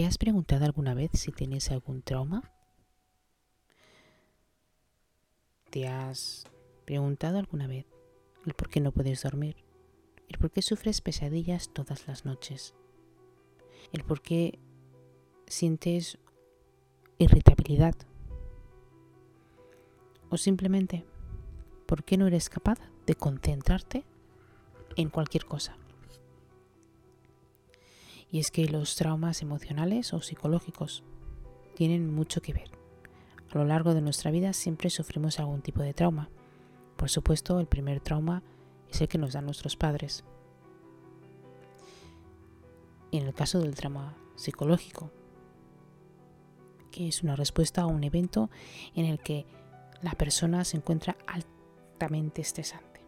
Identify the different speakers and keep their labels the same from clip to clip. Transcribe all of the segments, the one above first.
Speaker 1: ¿Te has preguntado alguna vez si tienes algún trauma? ¿Te has preguntado alguna vez el por qué no puedes dormir? ¿El por qué sufres pesadillas todas las noches? ¿El por qué sientes irritabilidad? ¿O simplemente por qué no eres capaz de concentrarte en cualquier cosa? Y es que los traumas emocionales o psicológicos tienen mucho que ver. A lo largo de nuestra vida siempre sufrimos algún tipo de trauma. Por supuesto, el primer trauma es el que nos dan nuestros padres. En el caso del trauma psicológico, que es una respuesta a un evento en el que la persona se encuentra altamente estresante.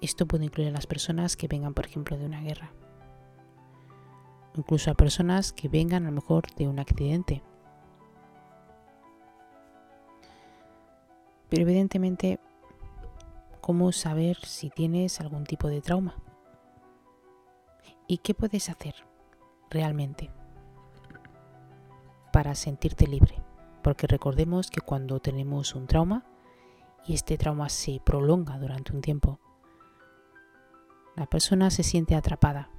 Speaker 1: Esto puede incluir a las personas que vengan, por ejemplo, de una guerra, incluso a personas que vengan a lo mejor de un accidente. Pero evidentemente, ¿cómo saber si tienes algún tipo de trauma? ¿Y qué puedes hacer realmente para sentirte libre? Porque recordemos que cuando tenemos un trauma y este trauma se prolonga durante un tiempo, la persona se siente atrapada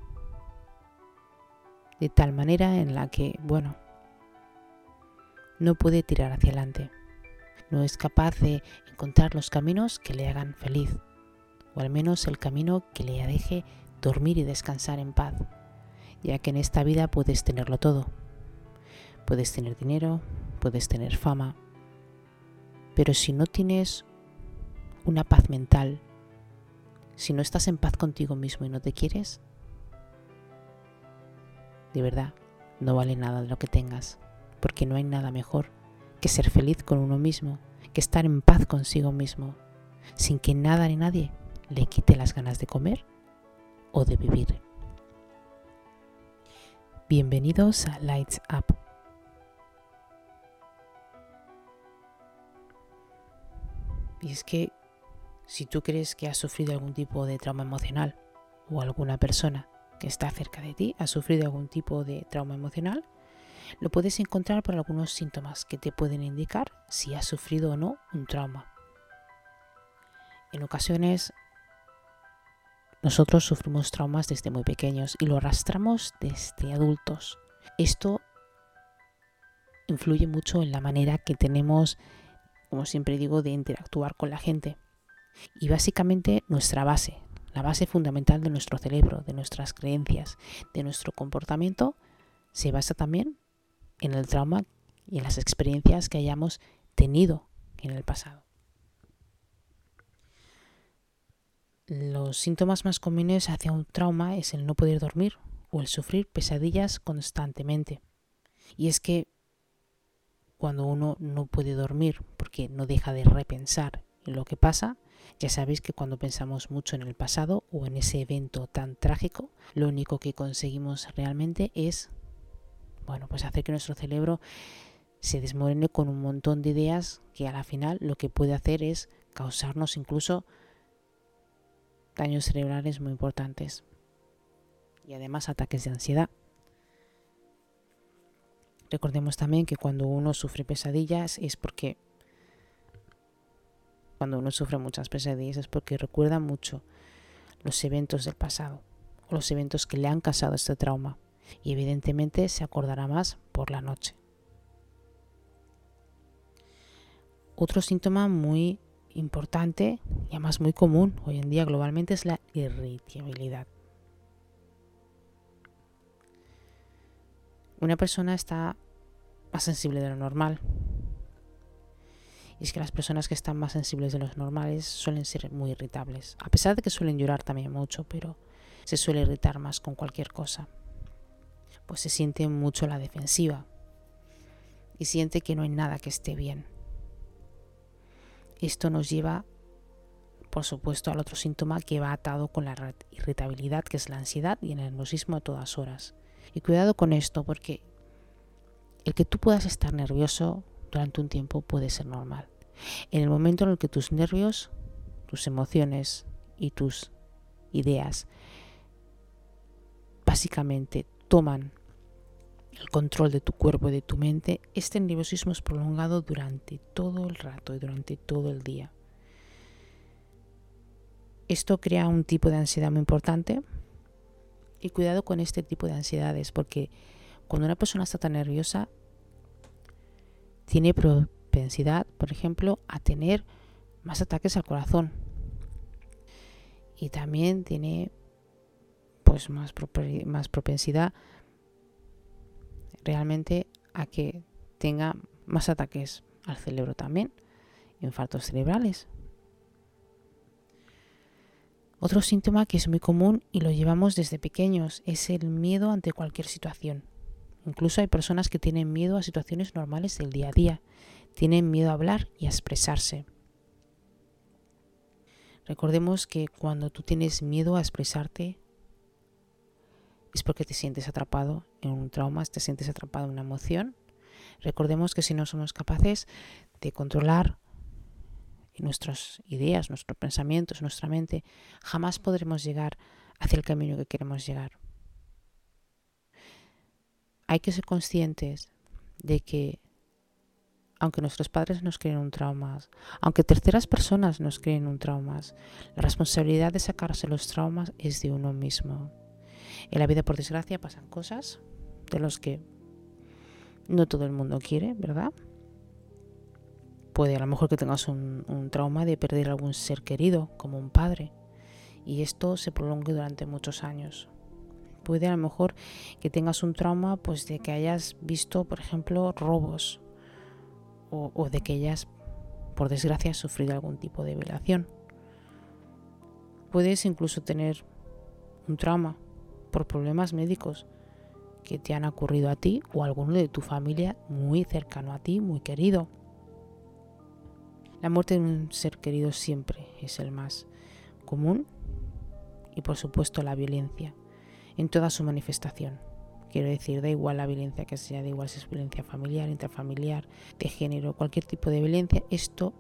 Speaker 1: de tal manera en la que, bueno, no puede tirar hacia adelante. No es capaz de encontrar los caminos que le hagan feliz, o al menos el camino que le deje dormir y descansar en paz, ya que en esta vida puedes tenerlo todo. Puedes tener dinero, puedes tener fama, pero si no tienes una paz mental, si no estás en paz contigo mismo y no te quieres, de verdad, no vale nada lo que tengas, porque no hay nada mejor que ser feliz con uno mismo, que estar en paz consigo mismo, sin que nada ni nadie le quite las ganas de comer o de vivir. Bienvenidos a Lights Up. Y es que si tú crees que has sufrido algún tipo de trauma emocional o alguna persona que está cerca de ti ha sufrido algún tipo de trauma emocional, lo puedes encontrar por algunos síntomas que te pueden indicar si has sufrido o no un trauma. En ocasiones nosotros sufrimos traumas desde muy pequeños y lo arrastramos desde adultos. Esto influye mucho en la manera que tenemos, como siempre digo, de interactuar con la gente. Y básicamente nuestra base, la base fundamental de nuestro cerebro, de nuestras creencias, de nuestro comportamiento, se basa también en el trauma y en las experiencias que hayamos tenido en el pasado. Los síntomas más comunes hacia un trauma es el no poder dormir o el sufrir pesadillas constantemente. Y es que cuando uno no puede dormir porque no deja de repensar en lo que pasa, ya sabéis que cuando pensamos mucho en el pasado o en ese evento tan trágico, lo único que conseguimos realmente es, bueno, pues hacer que nuestro cerebro se desmorene con un montón de ideas que a la final lo que puede hacer es causarnos incluso daños cerebrales muy importantes y además ataques de ansiedad. Recordemos también que cuando uno sufre pesadillas es porque cuando uno sufre muchas pesadillas es porque recuerda mucho los eventos del pasado los eventos que le han causado este trauma y evidentemente se acordará más por la noche. Otro síntoma muy importante y además muy común hoy en día globalmente es la irritabilidad. Una persona está más sensible de lo normal, y es que las personas que están más sensibles de los normales suelen ser muy irritables. A pesar de que suelen llorar también mucho, pero se suele irritar más con cualquier cosa. Pues se siente mucho la defensiva. Y siente que no hay nada que esté bien. Esto nos lleva, por supuesto, al otro síntoma que va atado con la irritabilidad, que es la ansiedad y el nerviosismo a todas horas. Y cuidado con esto, porque el que tú puedas estar nervioso durante un tiempo puede ser normal. En el momento en el que tus nervios, tus emociones y tus ideas, básicamente toman el control de tu cuerpo y de tu mente, este nerviosismo es prolongado durante todo el rato y durante todo el día. Esto crea un tipo de ansiedad muy importante y cuidado con este tipo de ansiedades porque cuando una persona está tan nerviosa tiene propensidad, por ejemplo, a tener más ataques al corazón. Y también tiene pues más, más propensidad realmente a que tenga más ataques al cerebro también, infartos cerebrales. Otro síntoma que es muy común y lo llevamos desde pequeños es el miedo ante cualquier situación. Incluso hay personas que tienen miedo a situaciones normales del día a día, tienen miedo a hablar y a expresarse. Recordemos que cuando tú tienes miedo a expresarte es porque te sientes atrapado en un trauma, te sientes atrapado en una emoción. Recordemos que si no somos capaces de controlar nuestras ideas, nuestros pensamientos, nuestra mente, jamás podremos llegar hacia el camino que queremos llegar. Hay que ser conscientes de que aunque nuestros padres nos creen un trauma, aunque terceras personas nos creen un trauma, la responsabilidad de sacarse los traumas es de uno mismo. En la vida, por desgracia, pasan cosas de los que no todo el mundo quiere, ¿verdad? Puede a lo mejor que tengas un, trauma de perder algún ser querido, como un padre, y esto se prolongue durante muchos años. Puede a lo mejor que tengas un trauma pues de que hayas visto, por ejemplo, robos o, de que hayas, por desgracia, sufrido algún tipo de violación. Puedes incluso tener un trauma por problemas médicos que te han ocurrido a ti o a alguno de tu familia muy cercano a ti, muy querido. La muerte de un ser querido siempre es el más común y por supuesto la violencia en toda su manifestación. Quiero decir, da igual la violencia que sea, da igual si es violencia familiar, intrafamiliar, de género, cualquier tipo de violencia, esto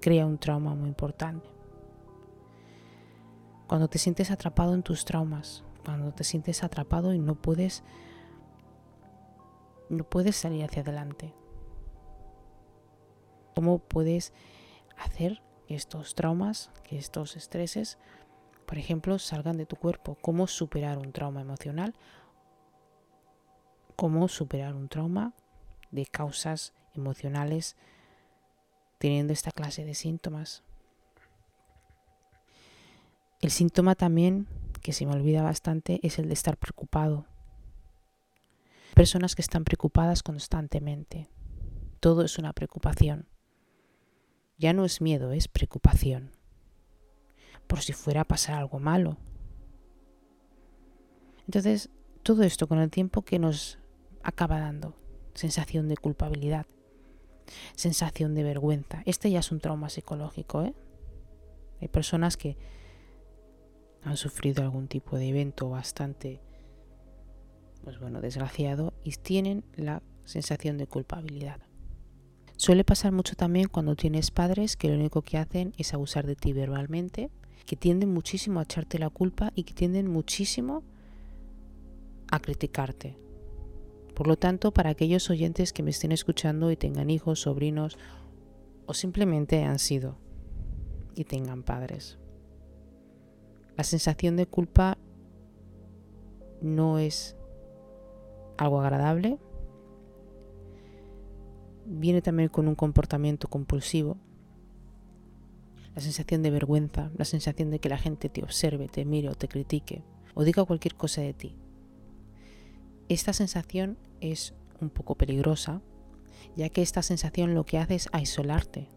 Speaker 1: crea un trauma muy importante. Cuando te sientes atrapado en tus traumas, cuando te sientes atrapado y no puedes no puedes salir hacia adelante. ¿Cómo puedes hacer que estos traumas, que estos estreses, por ejemplo, salgan de tu cuerpo? ¿Cómo superar un trauma emocional cómo superar un trauma de causas emocionales teniendo esta clase de síntomas. El síntoma también, que se me olvida bastante, es el de estar preocupado. Personas que están preocupadas constantemente. Todo es una preocupación. Ya no es miedo, es preocupación. Por si fuera a pasar algo malo. Entonces, todo esto con el tiempo que nos acaba dando sensación de culpabilidad, sensación de vergüenza. Este ya es un trauma psicológico. ¿eh? Hay personas que han sufrido algún tipo de evento bastante, pues bueno, desgraciado y tienen la sensación de culpabilidad. Suele pasar mucho también cuando tienes padres que lo único que hacen es abusar de ti verbalmente, que tienden muchísimo a echarte la culpa y que tienden muchísimo a criticarte. Por lo tanto, para aquellos oyentes que me estén escuchando y tengan hijos, sobrinos o simplemente han sido y tengan padres, la sensación de culpa no es algo agradable. Viene también con un comportamiento compulsivo. La sensación de vergüenza, la sensación de que la gente te observe, te mire o te critique o diga cualquier cosa de ti. Esta sensación es un poco peligrosa, ya que esta sensación lo que hace es aislarte.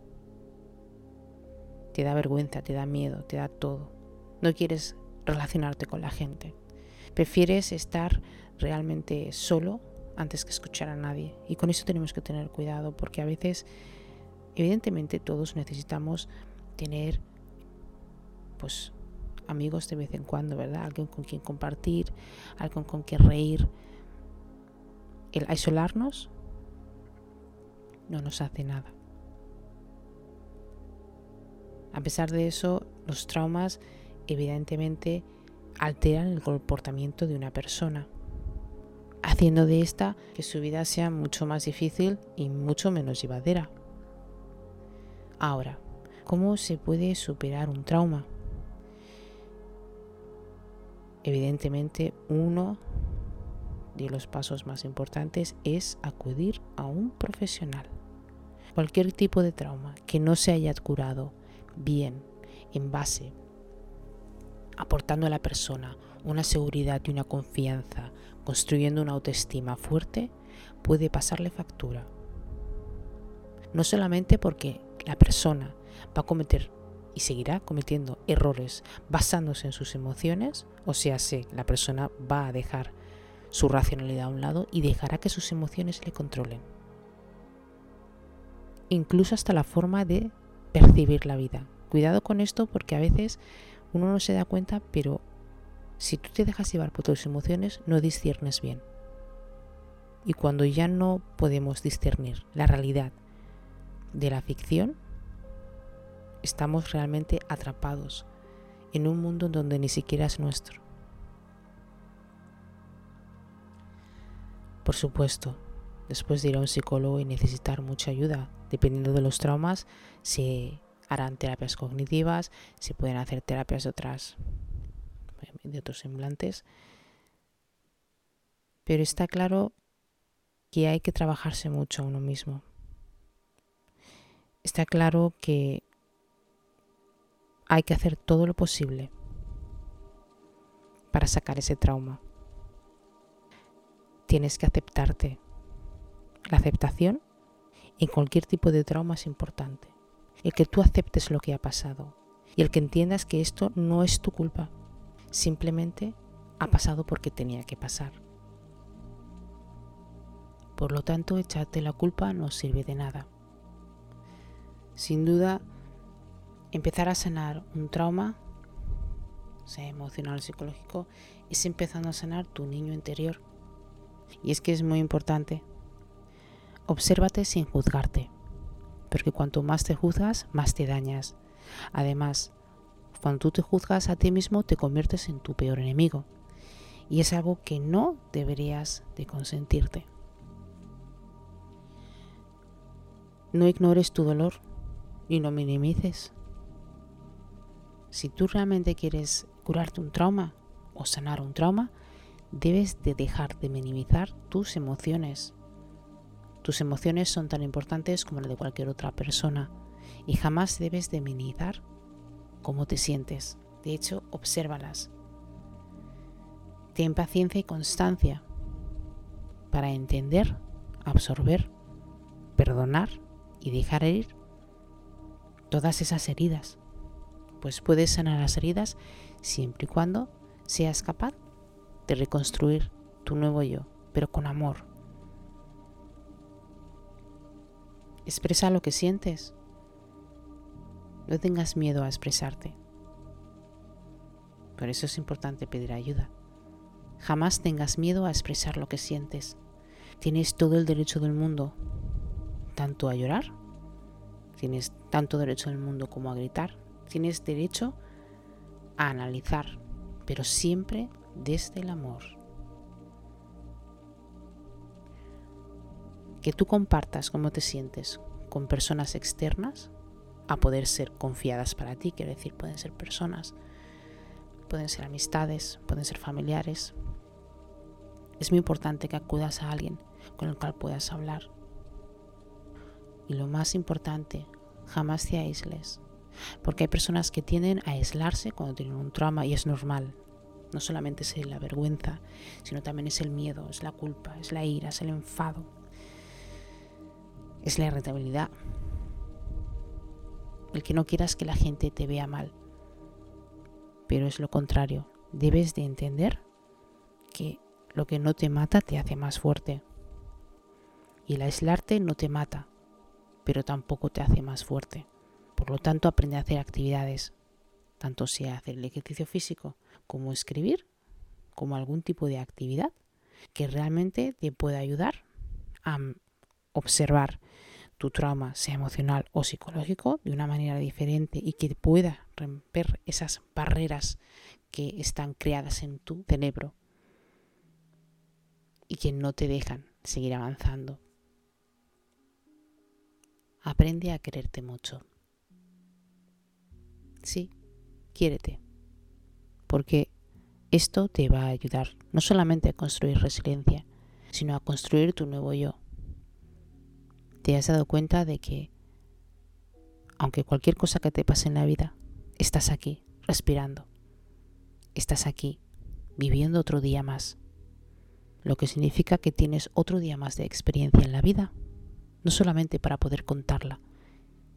Speaker 1: Te da vergüenza, te da miedo, te da todo. No quieres relacionarte con la gente. Prefieres estar realmente solo antes que escuchar a nadie. Y con eso tenemos que tener cuidado porque a veces, evidentemente todos necesitamos tener pues amigos de vez en cuando, ¿verdad? Alguien con quien compartir, alguien con quien reír, el aislarnos no nos hace nada. A pesar de eso, los traumas evidentemente alteran el comportamiento de una persona. haciendo de esta que su vida sea mucho más difícil y mucho menos llevadera. Ahora, ¿cómo se puede superar un trauma? Evidentemente, uno de los pasos más importantes es acudir a un profesional. Cualquier tipo de trauma que no se haya curado bien, en base, aportando a la persona una seguridad y una confianza, construyendo una autoestima fuerte, puede pasarle factura. No solamente porque la persona va a cometer y seguirá cometiendo errores basándose en sus emociones, o sea, si la persona va a dejar su racionalidad a un lado y dejará que sus emociones le controlen. Incluso hasta la forma de percibir la vida. Cuidado con esto porque a veces uno no se da cuenta, pero si tú te dejas llevar por tus emociones, no disciernes bien. Y cuando ya no podemos discernir la realidad de la ficción, estamos realmente atrapados en un mundo donde ni siquiera es nuestro. Por supuesto, después de ir a un psicólogo y necesitar mucha ayuda, dependiendo de los traumas, se harán terapias cognitivas, se pueden hacer terapias de otras de otros semblantes. Pero está claro que hay que trabajarse mucho a uno mismo. Está claro que hay que hacer todo lo posible para sacar ese trauma. Tienes que aceptarte. La aceptación en cualquier tipo de trauma es importante. El que tú aceptes lo que ha pasado y el que entiendas que esto no es tu culpa. Simplemente ha pasado porque tenía que pasar. Por lo tanto, echarte la culpa no sirve de nada. Sin duda, empezar a sanar un trauma, sea emocional o psicológico, es empezando a sanar tu niño interior. Y es que es muy importante. Obsérvate sin juzgarte, porque cuanto más te juzgas, más te dañas. Además, cuando tú te juzgas a ti mismo, te conviertes en tu peor enemigo. Y es algo que no deberías de consentirte. No ignores tu dolor y no minimices. Si tú realmente quieres curarte un trauma o sanar un trauma, debes de dejar de minimizar tus emociones. Tus emociones son tan importantes como las de cualquier otra persona y jamás debes de minimizar cómo te sientes. De hecho, obsérvalas. Ten paciencia y constancia para entender, absorber, perdonar y dejar ir todas esas heridas pues puedes sanar las heridas siempre y cuando seas capaz de reconstruir tu nuevo yo, pero con amor. Expresa lo que sientes. No tengas miedo a expresarte. Por eso es importante pedir ayuda. Jamás tengas miedo a expresar lo que sientes. Tienes todo el derecho del mundo, tanto a llorar, tienes tanto derecho del mundo como a gritar, Tienes derecho a analizar, pero siempre desde el amor. Que tú compartas cómo te sientes con personas externas a poder ser confiadas para ti, quiero decir, pueden ser personas, pueden ser amistades, pueden ser familiares. Es muy importante que acudas a alguien con el cual puedas hablar. Y lo más importante, jamás te aísles. Porque hay personas que tienden a aislarse cuando tienen un trauma y es normal. No solamente es la vergüenza, sino también es el miedo, es la culpa, es la ira, es el enfado, es la irritabilidad. El que no quieras que la gente te vea mal. Pero es lo contrario. Debes de entender que lo que no te mata te hace más fuerte. Y el aislarte no te mata, pero tampoco te hace más fuerte. Por lo tanto, aprende a hacer actividades, tanto sea hacer el ejercicio físico como escribir, como algún tipo de actividad que realmente te pueda ayudar a observar tu trauma, sea emocional o psicológico, de una manera diferente y que pueda romper esas barreras que están creadas en tu cerebro. y que no te dejan seguir avanzando. Aprende a quererte mucho. Sí, quiérete. Porque esto te va a ayudar no solamente a construir resiliencia, sino a construir tu nuevo yo. Te has dado cuenta de que, aunque cualquier cosa que te pase en la vida, estás aquí, respirando. Estás aquí, viviendo otro día más. Lo que significa que tienes otro día más de experiencia en la vida, no solamente para poder contarla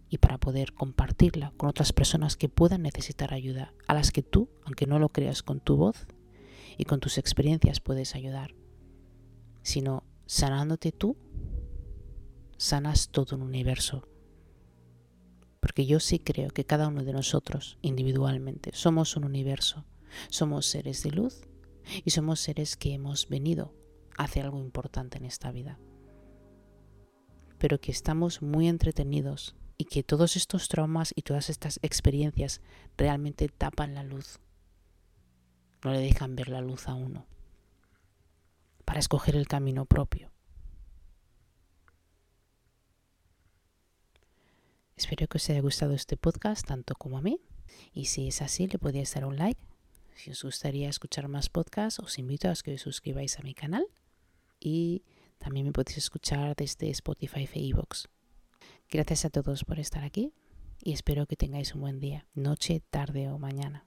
Speaker 1: y para poder compartirla con otras personas que puedan necesitar ayuda, a las que tú, aunque no lo creas con tu voz y con tus experiencias, puedes ayudar sino sanándote tú, sanas todo un universo. Porque yo sí creo que cada uno de nosotros, individualmente, somos un universo, somos seres de luz y somos seres que hemos venido a hacer algo importante en esta vida. Pero que estamos muy entretenidos y que todos estos traumas y todas estas experiencias realmente tapan la luz. No le dejan ver la luz a uno para escoger el camino propio. Espero que os haya gustado este podcast tanto como a mí. Y si es así, le podéis dar un like. Si os gustaría escuchar más podcasts, os invito a que os suscribáis a mi canal. Y también me podéis escuchar desde Spotify e iVoox. Gracias a todos por estar aquí y espero que tengáis un buen día, noche, tarde o mañana.